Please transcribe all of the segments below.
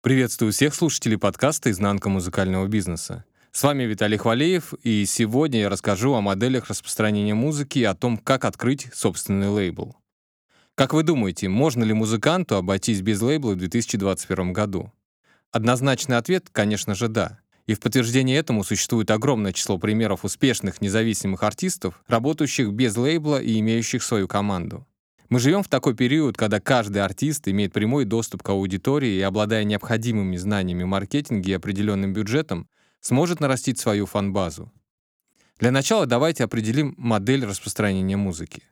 Приветствую всех слушателей подкаста «Изнанка музыкального бизнеса». С вами Виталий Хвалеев, и сегодня я расскажу о моделях распространения музыки и о том, как открыть собственный лейбл. Как вы думаете, можно ли музыканту обойтись без лейбла в 2021 году? Однозначный ответ, конечно же, да. И в подтверждение этому существует огромное число примеров успешных независимых артистов, работающих без лейбла и имеющих свою команду. Мы живем в такой период, когда каждый артист имеет прямой доступ к аудитории и, обладая необходимыми знаниями маркетинга и определенным бюджетом, сможет нарастить свою фан-базу. Для начала давайте определим модель распространения музыки.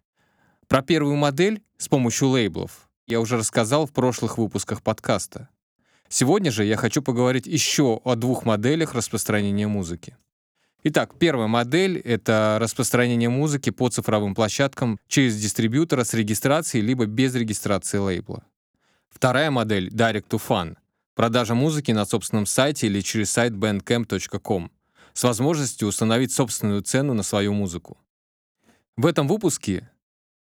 Про первую модель с помощью лейблов я уже рассказал в прошлых выпусках подкаста. Сегодня же я хочу поговорить еще о двух моделях распространения музыки. Итак, первая модель — это распространение музыки по цифровым площадкам через дистрибьютора с регистрацией либо без регистрации лейбла. Вторая модель — Direct to Fan — продажа музыки на собственном сайте или через сайт bandcamp.com с возможностью установить собственную цену на свою музыку. В этом выпуске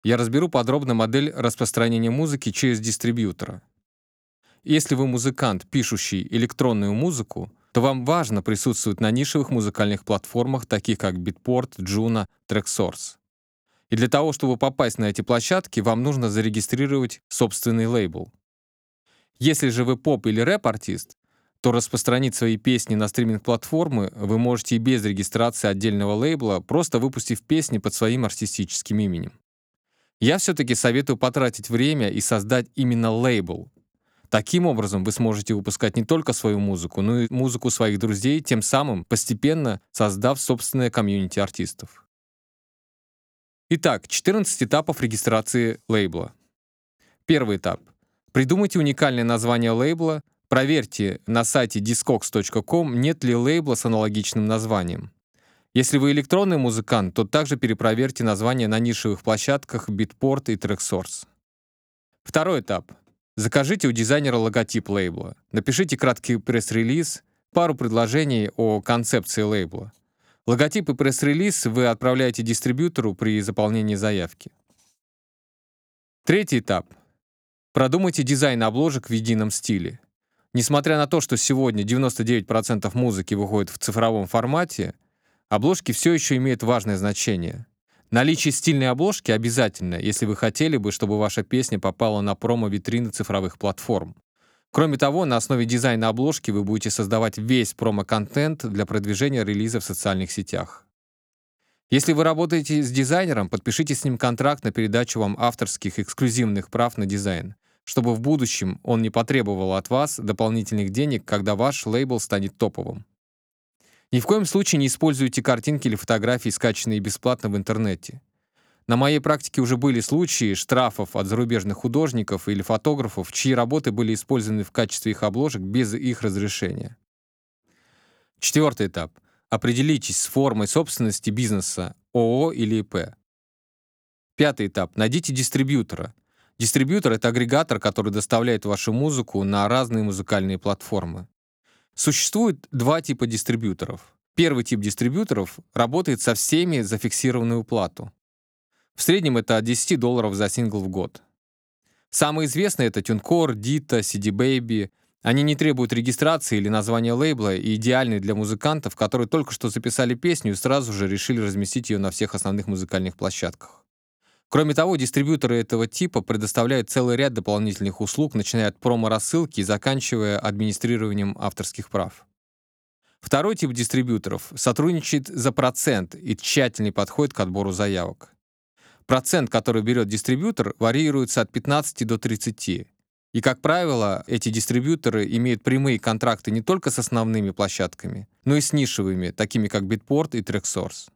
я разберу подробно модель распространения музыки через дистрибьютора — если вы музыкант, пишущий электронную музыку, то вам важно присутствовать на нишевых музыкальных платформах, таких как Beatport, Juno, TrackSource. И для того, чтобы попасть на эти площадки, вам нужно зарегистрировать собственный лейбл. Если же вы поп или рэп-артист, то распространить свои песни на стриминг-платформы вы можете и без регистрации отдельного лейбла, просто выпустив песни под своим артистическим именем. Я все-таки советую потратить время и создать именно лейбл, Таким образом, вы сможете выпускать не только свою музыку, но и музыку своих друзей, тем самым постепенно создав собственное комьюнити артистов. Итак, 14 этапов регистрации лейбла. Первый этап. Придумайте уникальное название лейбла, проверьте на сайте discogs.com, нет ли лейбла с аналогичным названием. Если вы электронный музыкант, то также перепроверьте название на нишевых площадках Beatport и TrackSource. Второй этап. Закажите у дизайнера логотип лейбла. Напишите краткий пресс-релиз, пару предложений о концепции лейбла. Логотип и пресс-релиз вы отправляете дистрибьютору при заполнении заявки. Третий этап. Продумайте дизайн обложек в едином стиле. Несмотря на то, что сегодня 99% музыки выходит в цифровом формате, обложки все еще имеют важное значение. Наличие стильной обложки обязательно, если вы хотели бы, чтобы ваша песня попала на промо-витрины цифровых платформ. Кроме того, на основе дизайна обложки вы будете создавать весь промо-контент для продвижения релиза в социальных сетях. Если вы работаете с дизайнером, подпишите с ним контракт на передачу вам авторских эксклюзивных прав на дизайн, чтобы в будущем он не потребовал от вас дополнительных денег, когда ваш лейбл станет топовым. Ни в коем случае не используйте картинки или фотографии, скачанные бесплатно в интернете. На моей практике уже были случаи штрафов от зарубежных художников или фотографов, чьи работы были использованы в качестве их обложек без их разрешения. Четвертый этап. Определитесь с формой собственности бизнеса, ООО или ИП. Пятый этап. Найдите дистрибьютора. Дистрибьютор — это агрегатор, который доставляет вашу музыку на разные музыкальные платформы. Существует два типа дистрибьюторов. Первый тип дистрибьюторов работает со всеми за фиксированную плату. В среднем это от 10 долларов за сингл в год. Самые известные это TuneCore, Dita, CD Baby. Они не требуют регистрации или названия лейбла и идеальны для музыкантов, которые только что записали песню и сразу же решили разместить ее на всех основных музыкальных площадках. Кроме того, дистрибьюторы этого типа предоставляют целый ряд дополнительных услуг, начиная от промо-рассылки и заканчивая администрированием авторских прав. Второй тип дистрибьюторов сотрудничает за процент и тщательный подходит к отбору заявок. Процент, который берет дистрибьютор, варьируется от 15 до 30. И, как правило, эти дистрибьюторы имеют прямые контракты не только с основными площадками, но и с нишевыми, такими как Bitport и TrackSource.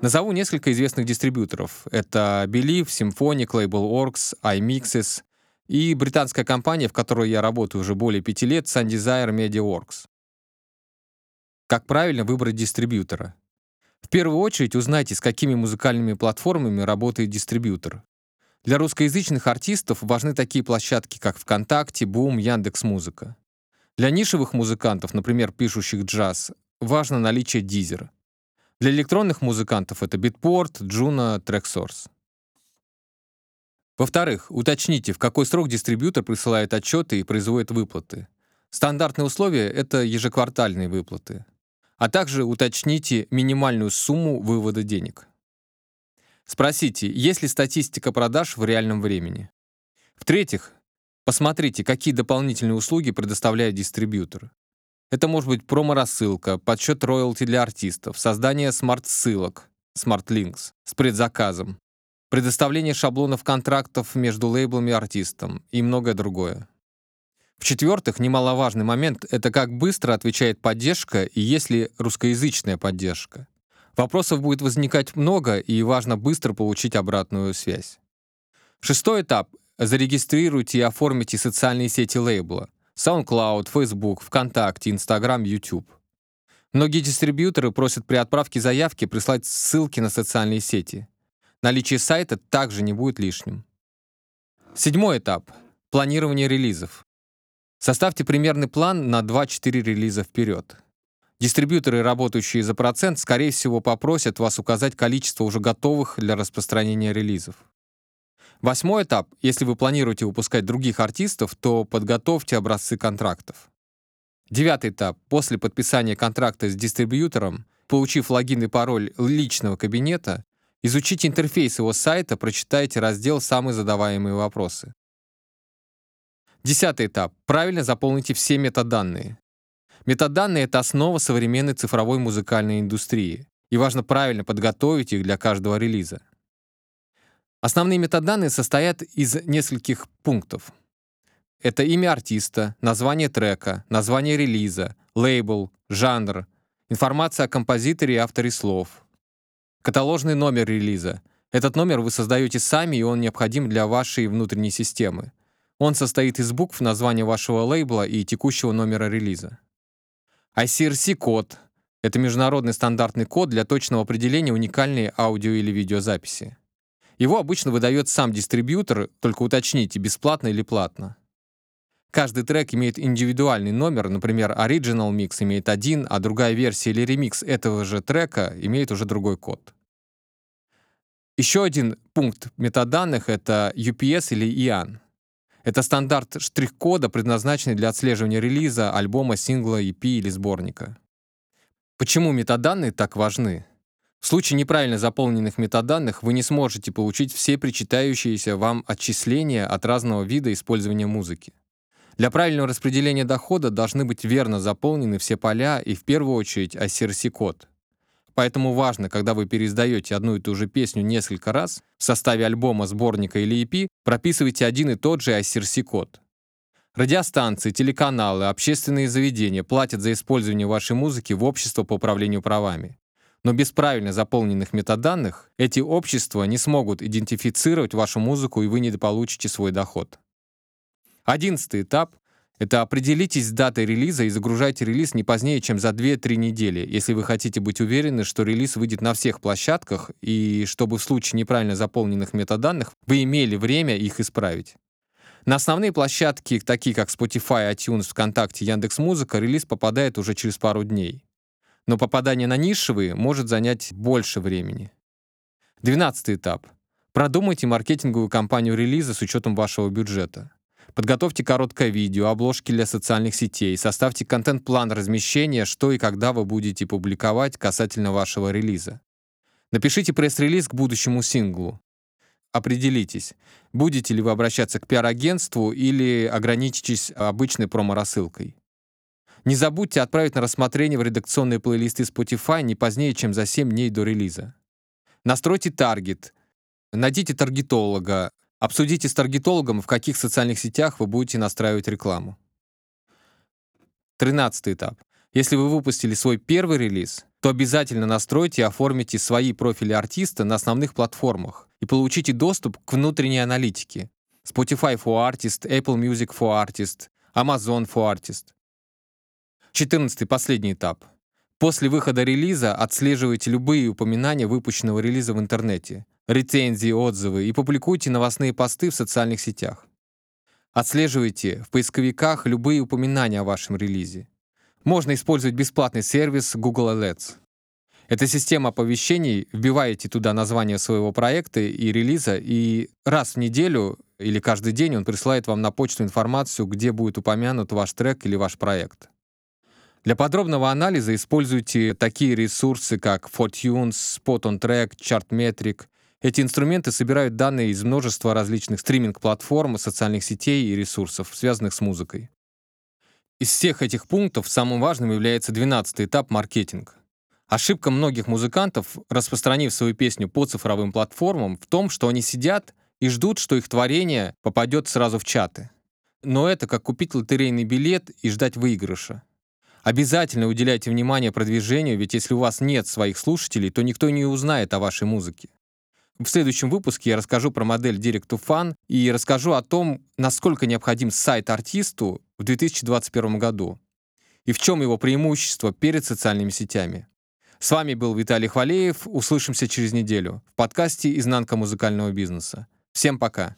Назову несколько известных дистрибьюторов. Это Believe, Symphonic, Labelworks, iMixes и британская компания, в которой я работаю уже более пяти лет, SunDesire MediaWorks. Как правильно выбрать дистрибьютора? В первую очередь узнайте, с какими музыкальными платформами работает дистрибьютор. Для русскоязычных артистов важны такие площадки, как ВКонтакте, Boom, Яндекс.Музыка. Для нишевых музыкантов, например, пишущих джаз, важно наличие дизера. Для электронных музыкантов это Beatport, Juno, TrackSource. Во-вторых, уточните, в какой срок дистрибьютор присылает отчеты и производит выплаты. Стандартные условия — это ежеквартальные выплаты. А также уточните минимальную сумму вывода денег. Спросите, есть ли статистика продаж в реальном времени. В-третьих, посмотрите, какие дополнительные услуги предоставляет дистрибьютор. Это может быть промо-рассылка, подсчет роялти для артистов, создание smart-ссылок, smart links с предзаказом, предоставление шаблонов контрактов между лейблами и артистом и многое другое. В-четвертых, немаловажный момент — это как быстро отвечает поддержка и есть ли русскоязычная поддержка. Вопросов будет возникать много, и важно быстро получить обратную связь. Шестой этап — зарегистрируйте и оформите социальные сети лейбла — SoundCloud, Facebook, ВКонтакте, Instagram, YouTube. Многие дистрибьюторы просят при отправке заявки прислать ссылки на социальные сети. Наличие сайта также не будет лишним. Седьмой этап — планирование релизов. Составьте примерный план на 2-4 релиза вперед. Дистрибьюторы, работающие за процент, скорее всего, попросят вас указать количество уже готовых для распространения релизов. Восьмой этап. Если вы планируете выпускать других артистов, то подготовьте образцы контрактов. Девятый этап. После подписания контракта с дистрибьютором, получив логин и пароль личного кабинета, изучите интерфейс его сайта, прочитайте раздел «Самые задаваемые вопросы». Десятый этап. Правильно заполните все метаданные. Метаданные — это основа современной цифровой музыкальной индустрии, и важно правильно подготовить их для каждого релиза. Основные метаданные состоят из нескольких пунктов. Это имя артиста, название трека, название релиза, лейбл, жанр, информация о композиторе и авторе слов. Каталожный номер релиза. Этот номер вы создаете сами, и он необходим для вашей внутренней системы. Он состоит из букв названия вашего лейбла и текущего номера релиза. ICRC-код — это международный стандартный код для точного определения уникальной аудио- или видеозаписи. Его обычно выдает сам дистрибьютор, только уточните, бесплатно или платно. Каждый трек имеет индивидуальный номер, например, Original Mix имеет один, а другая версия или ремикс этого же трека имеет уже другой код. Еще один пункт метаданных — это UPS или IAN. Это стандарт штрих-кода, предназначенный для отслеживания релиза, альбома, сингла, EP или сборника. Почему метаданные так важны? В случае неправильно заполненных метаданных вы не сможете получить все причитающиеся вам отчисления от разного вида использования музыки. Для правильного распределения дохода должны быть верно заполнены все поля и в первую очередь ICRC-код. Поэтому важно, когда вы переиздаете одну и ту же песню несколько раз, в составе альбома, сборника или EP прописывайте один и тот же ICRC-код. Радиостанции, телеканалы, общественные заведения платят за использование вашей музыки в общество по управлению правами. Но без правильно заполненных метаданных эти общества не смогут идентифицировать вашу музыку, и вы не получите свой доход. Одиннадцатый этап — это определитесь с датой релиза и загружайте релиз не позднее, чем за 2-3 недели, если вы хотите быть уверены, что релиз выйдет на всех площадках, и чтобы в случае неправильно заполненных метаданных вы имели время их исправить. На основные площадки, такие как Spotify, iTunes, ВКонтакте, Яндекс.Музыка, релиз попадает уже через пару дней но попадание на нишевые может занять больше времени. Двенадцатый этап. Продумайте маркетинговую кампанию релиза с учетом вашего бюджета. Подготовьте короткое видео, обложки для социальных сетей, составьте контент-план размещения, что и когда вы будете публиковать касательно вашего релиза. Напишите пресс-релиз к будущему синглу. Определитесь, будете ли вы обращаться к пиар-агентству или ограничитесь обычной промо-рассылкой. Не забудьте отправить на рассмотрение в редакционные плейлисты Spotify не позднее, чем за 7 дней до релиза. Настройте таргет, найдите таргетолога, обсудите с таргетологом, в каких социальных сетях вы будете настраивать рекламу. Тринадцатый этап. Если вы выпустили свой первый релиз, то обязательно настройте и оформите свои профили артиста на основных платформах и получите доступ к внутренней аналитике. Spotify for Artist, Apple Music for Artist, Amazon for Artist. 14 последний этап. После выхода релиза отслеживайте любые упоминания выпущенного релиза в интернете, рецензии, отзывы и публикуйте новостные посты в социальных сетях. Отслеживайте в поисковиках любые упоминания о вашем релизе. Можно использовать бесплатный сервис Google Alerts. Это система оповещений, вбиваете туда название своего проекта и релиза, и раз в неделю или каждый день он присылает вам на почту информацию, где будет упомянут ваш трек или ваш проект. Для подробного анализа используйте такие ресурсы, как Fortunes, Spot on Track, Chartmetric. Эти инструменты собирают данные из множества различных стриминг-платформ, социальных сетей и ресурсов, связанных с музыкой. Из всех этих пунктов самым важным является 12 этап маркетинг. Ошибка многих музыкантов, распространив свою песню по цифровым платформам, в том, что они сидят и ждут, что их творение попадет сразу в чаты. Но это как купить лотерейный билет и ждать выигрыша. Обязательно уделяйте внимание продвижению, ведь если у вас нет своих слушателей, то никто не узнает о вашей музыке. В следующем выпуске я расскажу про модель Direct to Fan и расскажу о том, насколько необходим сайт артисту в 2021 году и в чем его преимущество перед социальными сетями. С вами был Виталий Хвалеев. Услышимся через неделю в подкасте «Изнанка музыкального бизнеса». Всем пока!